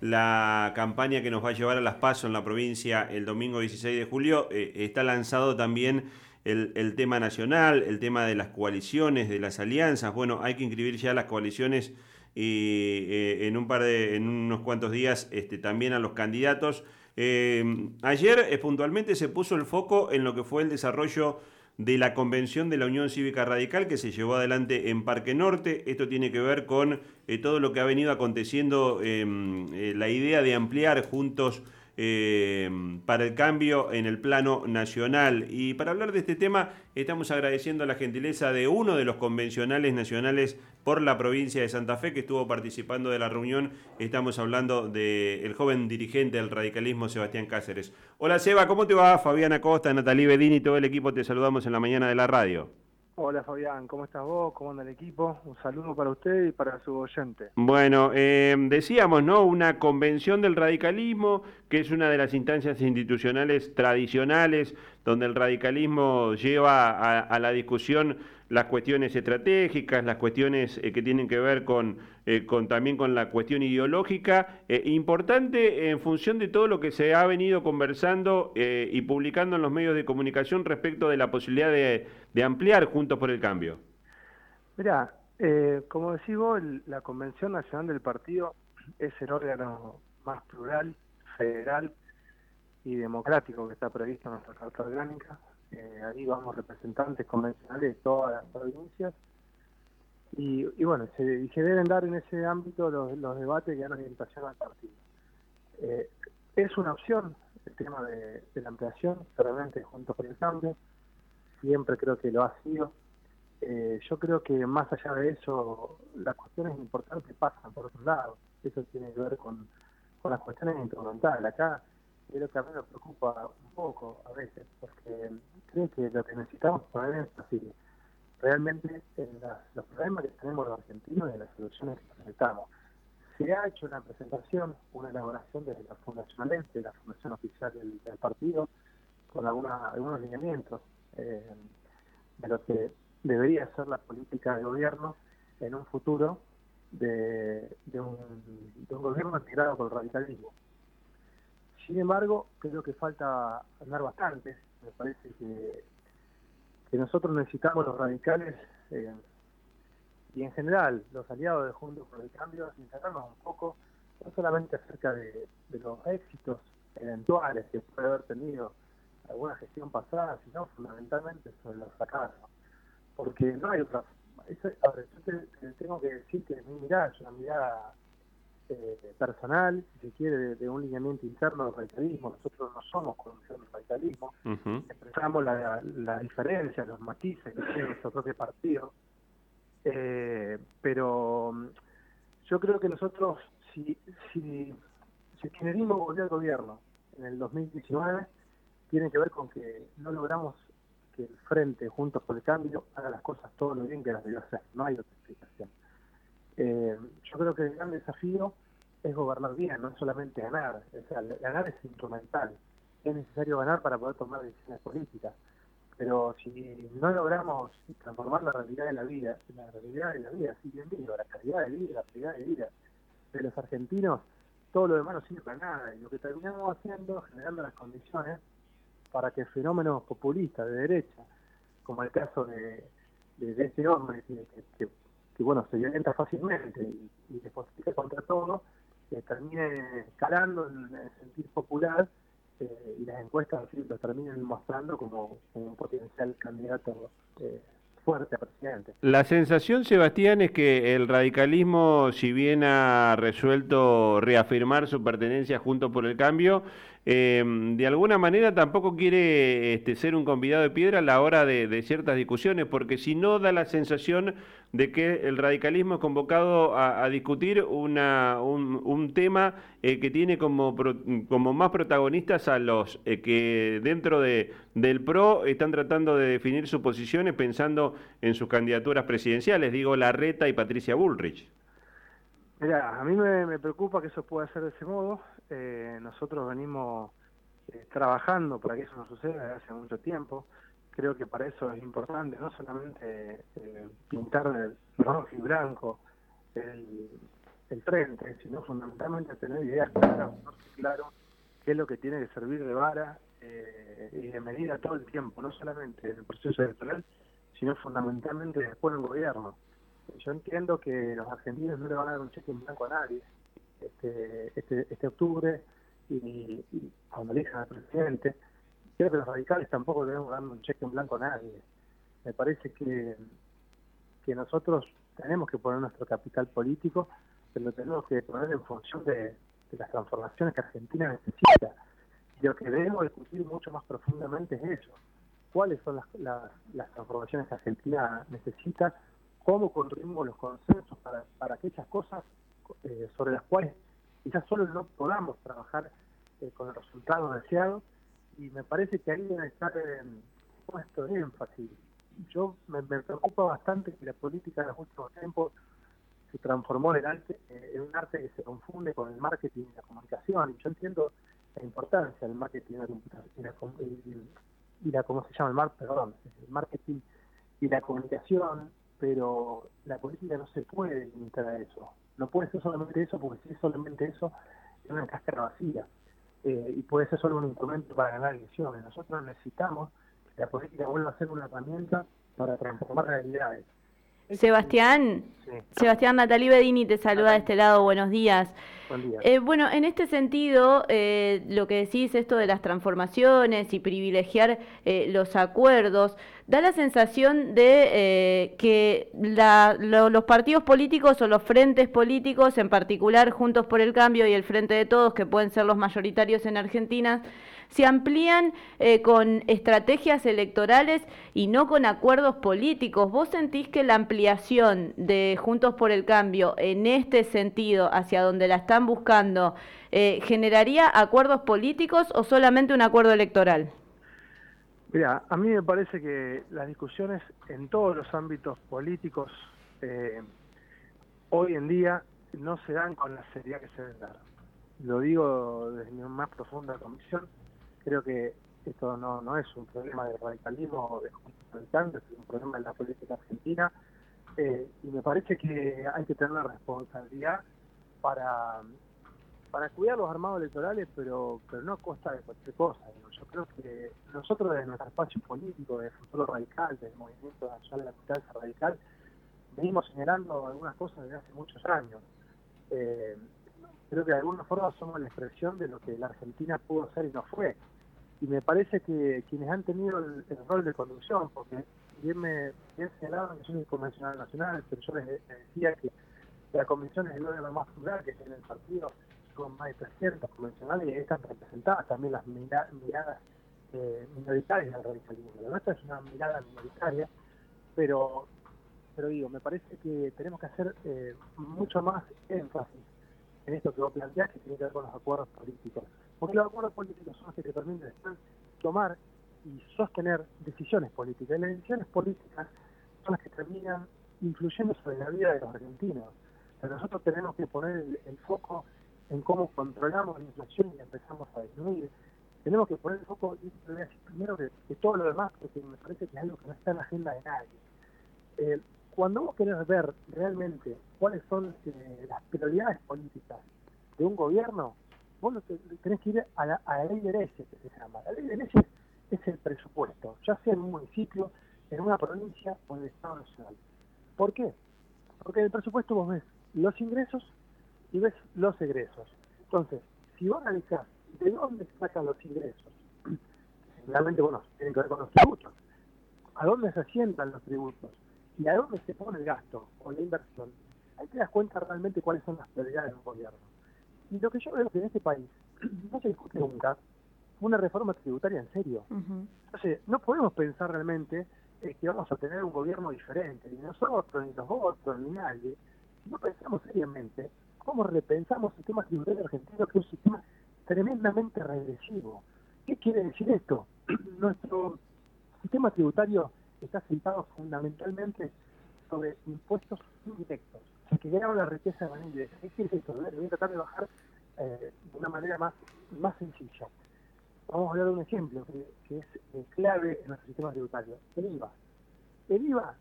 la campaña que nos va a llevar a las PASO en la provincia el domingo 16 de julio, eh, está lanzado también el, tema nacional, el tema de las coaliciones, de las alianzas. Bueno, hay que inscribir ya las coaliciones y eh, en un par de, en unos cuantos días este, también a los candidatos. Eh, ayer puntualmente se puso el foco en lo que fue el desarrollo de la convención de la Unión Cívica Radical que se llevó adelante en Parque Norte. Esto tiene que ver con eh, todo lo que ha venido aconteciendo, em, eh, la idea de ampliar juntos eh, para el cambio en el plano nacional. Y para hablar de este tema, estamos agradeciendo la gentileza de uno de los convencionales nacionales por la provincia de Santa Fe que estuvo participando de la reunión. Estamos hablando del joven dirigente del radicalismo, Sebastián Cáceres. Hola Seba, ¿cómo te va? Fabiana Costa, Natalí Bedini y todo el equipo te saludamos en la mañana de la radio. Hola Fabián, ¿cómo estás vos? ¿Cómo anda el equipo? Un saludo para usted y para su oyente. Bueno, eh, decíamos, ¿no? Una convención del radicalismo, que es una de las instancias institucionales tradicionales donde el radicalismo lleva a, la discusión las cuestiones estratégicas, las cuestiones eh, que tienen que ver con, eh, con, también con la cuestión ideológica, eh, importante en función de todo lo que se ha venido conversando y publicando en los medios de comunicación respecto de la posibilidad de, ampliar Juntos por el Cambio. Mira, como decís vos, la Convención Nacional del Partido es el órgano más plural, federal y democrático que está previsto en nuestra Carta Orgánica. Eh, ahí vamos representantes convencionales de todas las provincias. Y, bueno, se, deben dar en ese ámbito los, debates que dan orientación al partido. Eh, es una opción el tema de, la ampliación, realmente junto con el cambio, siempre creo que lo ha sido. Eh, yo creo que más allá de eso, las cuestiones importantes pasan por otro lado. Eso tiene que ver con, con las cuestiones instrumentales. Acá es lo que a mí me preocupa un poco a veces, porque creo que lo que necesitamos poner así realmente en los problemas que tenemos los argentinos y las soluciones que necesitamos. Se ha hecho una presentación, una elaboración desde la Fundación Alente, la Fundación Oficial del, partido, con algunos lineamientos eh, de lo que debería ser la política de gobierno en un futuro de, un, de un gobierno integrado por el radicalismo. Sin embargo, creo que falta andar bastante. Me parece que, nosotros necesitamos los radicales eh, y en general los aliados de Juntos por el Cambio sincerarnos un poco, no solamente acerca de, los éxitos eventuales que puede haber tenido alguna gestión pasada, sino fundamentalmente sobre los fracasos. Porque no hay otra. Eso, ahora, yo te, tengo que decir que mi mirada es una mirada eh, personal, si se quiere, de, un lineamiento interno del radicalismo. Nosotros no somos conocedores del radicalismo, expresamos la, la, diferencia, los matices que tiene nuestro propio partido. Eh, pero mm, yo creo que nosotros, si, si, si el volvió al gobierno en el 2019, tiene que ver con que no logramos que el Frente, Juntos por el Cambio, haga las cosas todo lo bien que las debió hacer. No hay otra explicación. Eh, yo creo que el gran desafío es gobernar bien, no es solamente ganar. O sea, ganar es instrumental. Es necesario ganar para poder tomar decisiones políticas. Pero si no logramos transformar la realidad de la vida, la realidad de la vida, digo, la calidad de vida, la calidad de vida de los argentinos, todo lo demás no sirve para nada. Y lo que terminamos haciendo, generando las condiciones para que fenómenos populistas de derecha, como el caso de, de, este hombre que que bueno, se violenta fácilmente y, y despotrica contra todo, que termine calando en el sentir popular eh, y las encuestas lo terminen mostrando como, un potencial candidato eh, fuerte presidente. La sensación, Sebastián, es que el radicalismo, si bien ha resuelto reafirmar su pertenencia junto por el cambio, eh, de alguna manera tampoco quiere este, ser un convidado de piedra a la hora de, ciertas discusiones, porque si no da la sensación de que el radicalismo es convocado a, discutir una, un, tema eh, que tiene como, como más protagonistas a los eh, que dentro de, del PRO están tratando de definir sus posiciones pensando en sus candidaturas presidenciales, digo Larreta y Patricia Bullrich. Mira, a mí me, preocupa que eso pueda ser de ese modo. Eh, nosotros venimos eh, trabajando para que eso no suceda desde hace mucho tiempo. Creo que para eso es importante no solamente eh, pintar de rojo y blanco el, el frente, sino fundamentalmente tener ideas claras, claro qué es lo que tiene que servir de vara eh, y de medida todo el tiempo, no solamente en el proceso electoral, sino fundamentalmente después del gobierno. Yo entiendo que los argentinos no le van a dar un cheque en blanco a nadie este, este, este octubre y, cuando elijan al presidente. Creo que los radicales tampoco debemos dar un cheque en blanco a nadie. Me parece que, que nosotros tenemos que poner nuestro capital político, pero tenemos que poner en función de, las transformaciones que Argentina necesita. Y lo que debemos discutir mucho más profundamente es eso. ¿Cuáles son las, las, transformaciones que Argentina necesita? ¿Cómo construimos los consensos para, para aquellas cosas eh, sobre las cuales quizás solo no podamos trabajar eh, con el resultado deseado? Y me parece que ahí debe estar puesto énfasis yo me, preocupa bastante que la política en los últimos tiempos se transformó en, arte, eh, en un arte que se confunde con el marketing y la comunicación. Y yo entiendo la importancia del marketing y la, y la, ¿cómo se llama? El, mar, perdón, el marketing y la comunicación, pero la política no se puede limitar a eso. No puede ser solamente eso, porque si es solamente eso, es una cáscara vacía. Eh, y puede ser solo un instrumento para ganar elecciones. Nosotros necesitamos la política vuelve a ser una herramienta para transformar realidades. Sebastián, Sebastián Natalí Bedini te saluda de este lado, buenos días. Eh, bueno, en este sentido, eh, lo que decís, esto de las transformaciones y privilegiar eh, los acuerdos, da la sensación de que los partidos políticos o los frentes políticos, en particular Juntos por el Cambio y el Frente de Todos, que pueden ser los mayoritarios en Argentina, se amplían eh, con estrategias electorales y no con acuerdos políticos. ¿Vos sentís que la ampliación de Juntos por el Cambio en este sentido, hacia donde la están buscando, eh, generaría acuerdos políticos o solamente un acuerdo electoral? Mira, a mí me parece que las discusiones en todos los ámbitos políticos eh, hoy en día no se dan con la seriedad que se deben dar. Lo digo desde mi más profunda convicción Creo que esto no, no es un problema de radicalismo o de radicales, es un problema de la política argentina eh, y me parece que hay que tener la responsabilidad para, para cuidar los armados electorales, pero, pero no a costa de cualquier cosa. Yo creo que nosotros desde nuestro espacio político, de Futuro Radical, del Movimiento Nacional de la Militancia Radical, venimos señalando algunas cosas desde hace muchos años. Eh, creo que de alguna forma somos la expresión de lo que la Argentina pudo ser y no fue y me parece que quienes han tenido el, rol de conducción, porque bien me bien señalaban que soy convencional nacional, pero yo les, decía que la convención es el órgano más plural que tiene el partido, son más de 300 convencionales y están representadas también las miradas eh, minoritarias del radicalismo. La nuestra es una mirada minoritaria, pero pero digo, me parece que tenemos que hacer eh, mucho más énfasis en esto que vos planteás, que tiene que ver con los acuerdos políticos. Porque los acuerdos políticos son los que te permiten tomar y sostener decisiones políticas. Y las decisiones políticas son las que terminan influyendo sobre la vida de los argentinos. Pero nosotros tenemos que poner el, foco en cómo controlamos la inflación y empezamos a disminuir. Tenemos que poner el foco, primero que, todo lo demás, porque me parece que es algo que no está en la agenda de nadie. Eh, cuando vos querés ver realmente cuáles son eh, las prioridades políticas de un gobierno, vos tenés que ir a la, ley de leyes, que se llama. La ley de leyes es el presupuesto, ya sea en un municipio, en una provincia o en el Estado Nacional. ¿Por qué? Porque en el presupuesto vos ves los ingresos y ves los egresos. Entonces, si vos analizás de dónde sacan los ingresos, realmente, bueno, tienen que ver con los tributos, a dónde se asientan los tributos, y a dónde se pone el gasto o la inversión, ahí te das cuenta realmente cuáles son las prioridades del gobierno. Y lo que yo veo que en este país no se discute nunca una reforma tributaria en serio. Entonces, no podemos pensar realmente eh, que vamos a tener un gobierno diferente, ni nosotros, ni los otros, ni nadie. Si no pensamos seriamente cómo repensamos el sistema tributario argentino, que es un sistema tremendamente regresivo. ¿Qué quiere decir esto? Nuestro sistema tributario está sentado fundamentalmente sobre impuestos indirectos, que crearon la riqueza de manera. ¿Qué quiere decir Voy a tratar de bajar eh, de una manera más, más sencilla. Vamos a hablar de un ejemplo que, es eh, clave en nuestro sistema tributario, el IVA. El IVA,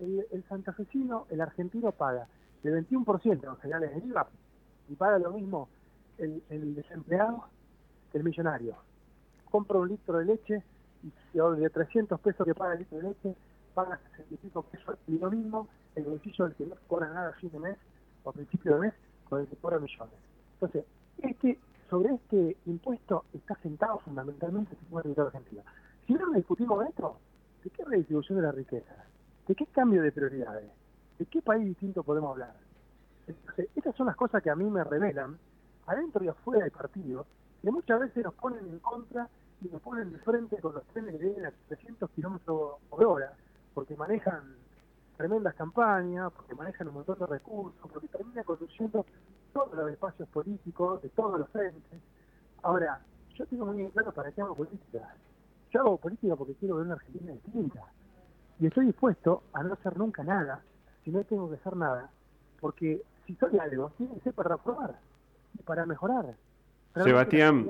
el, el santafesino, el argentino paga de 21% en generales de IVA y paga lo mismo el, el desempleado que el millonario. Compra un litro de leche y de 300 pesos que paga el litro de leche, paga 65 pesos y lo mismo el bolsillo del que no cobra nada a fin de mes o a principio de mes con el que cobra millones. Entonces, este, sobre este impuesto está sentado fundamentalmente el sistema tributario argentino. Si no discutimos esto, ¿de qué redistribución de la riqueza? ¿De qué cambio de prioridades? ¿De qué país distinto podemos hablar? Entonces, estas son las cosas que a mí me revelan, adentro y afuera del partido, que muchas veces nos ponen en contra y nos ponen de frente con los trenes que vienen a 300 kilómetros por hora, porque manejan tremendas campañas, porque manejan un montón de recursos, porque termina conduciendo todos los espacios políticos de todos los frentes. Ahora, yo tengo muy claro para qué hago política. Yo hago política porque quiero ver una Argentina distinta. Y estoy dispuesto a no hacer nunca nada, si no tengo que hacer nada, porque si soy algo, tiene que ser para reformar y para mejorar. Sebastián,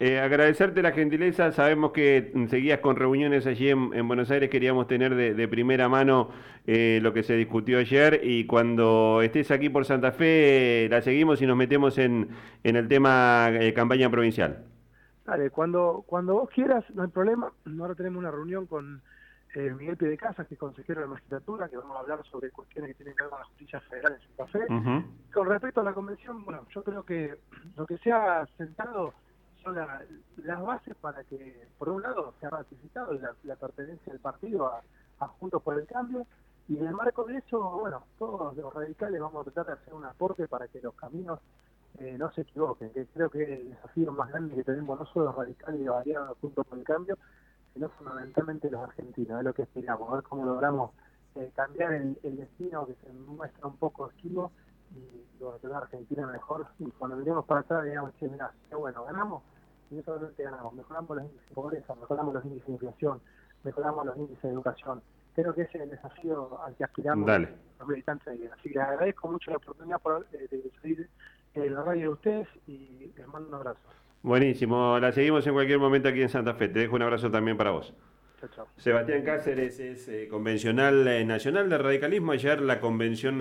eh, agradecerte la gentileza, sabemos que seguías con reuniones allí en, Buenos Aires, queríamos tener de, primera mano eh, lo que se discutió ayer. Y cuando estés aquí por Santa Fe la seguimos y nos metemos en, en el tema eh, campaña provincial. Dale, cuando, cuando vos quieras, no hay problema, ahora tenemos una reunión con Miguel Pide Casas, que es consejero de la magistratura, que vamos a hablar sobre cuestiones que tienen que ver con la justicia federal en Santa Fe. Con respecto a la convención, bueno, yo creo que lo que se ha sentado son las bases para que, por un lado, se ha ratificado la, pertenencia del partido a, Juntos por el Cambio, y en el marco de eso, bueno, todos los radicales vamos a tratar de hacer un aporte para que los caminos eh, no se equivoquen, que creo que es el desafío más grande que tenemos no solo los radicales y variados Juntos por el Cambio, sino fundamentalmente los argentinos, es lo que esperamos, a ver cómo logramos eh, cambiar el, destino que se muestra un poco esquivo y lograr la Argentina mejor. Y cuando miremos para atrás, digamos, che, mirá, qué bueno, ganamos y no solamente ganamos, mejoramos los índices de pobreza, mejoramos los índices de inflación, mejoramos los índices de educación. Creo que ese es el desafío al que aspiramos los militantes de Así que les agradezco mucho la oportunidad por, eh, de salir en la radio de ustedes y les mando un abrazo. Buenísimo, la seguimos en cualquier momento aquí en Santa Fe. Te dejo un abrazo también para vos. Chao, chao. Sebastián Cáceres es eh, convencional eh, nacional de radicalismo. Ayer la convención